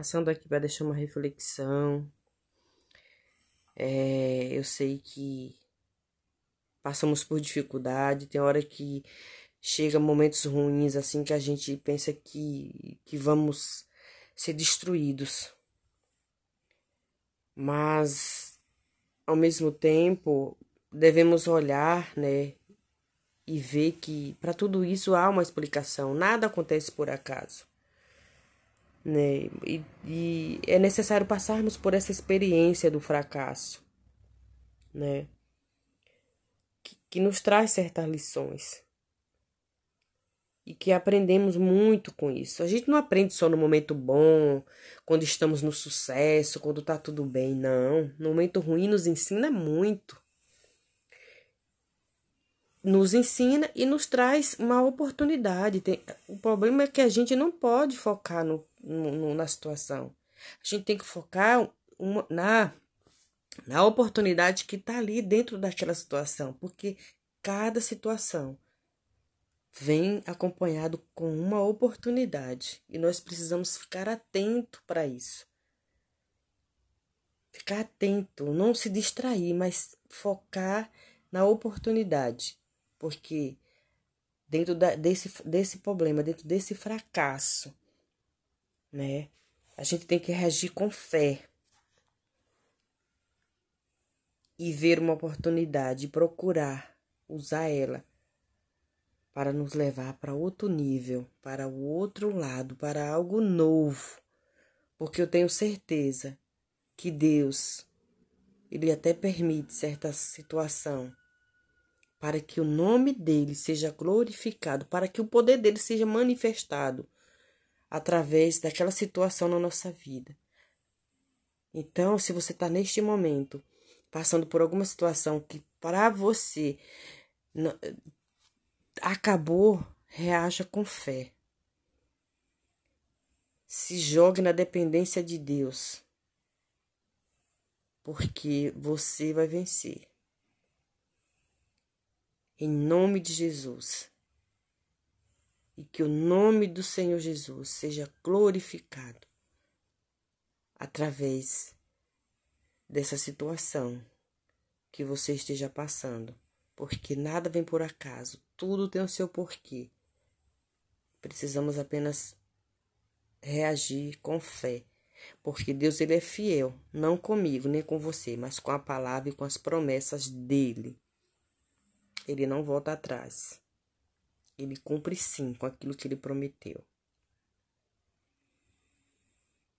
Passando aqui para deixar uma reflexão. É, eu sei que passamos por dificuldade, tem hora que chega momentos ruins assim que a gente pensa que, que vamos ser destruídos. Mas ao mesmo tempo devemos olhar, né, e ver que para tudo isso há uma explicação, nada acontece por acaso. Né? E, e é necessário passarmos por essa experiência do fracasso, né? que, que nos traz certas lições e que aprendemos muito com isso. A gente não aprende só no momento bom, quando estamos no sucesso, quando tá tudo bem, não. No momento ruim nos ensina muito. Nos ensina e nos traz uma oportunidade. Tem, o problema é que a gente não pode focar no, no na situação. A gente tem que focar uma, na, na oportunidade que está ali dentro daquela situação, porque cada situação vem acompanhado com uma oportunidade e nós precisamos ficar atento para isso. Ficar atento, não se distrair, mas focar na oportunidade, porque dentro da, desse, desse problema, dentro desse fracasso, né, a gente tem que reagir com fé e ver uma oportunidade, procurar usar ela para nos levar para outro nível, para o outro lado, para algo novo. Porque eu tenho certeza que Deus, Ele até permite certa situação para que o nome dele seja glorificado, para que o poder dele seja manifestado através daquela situação na nossa vida. Então, se você está neste momento passando por alguma situação que para você acabou, reaja com fé. Se jogue na dependência de Deus, porque você vai vencer. Em nome de Jesus. E que o nome do Senhor Jesus seja glorificado através dessa situação que você esteja passando porque nada vem por acaso, tudo tem o seu porquê. Precisamos apenas reagir com fé, porque Deus ele é fiel, não comigo nem com você, mas com a palavra e com as promessas dele. Ele não volta atrás. Ele cumpre sim com aquilo que ele prometeu.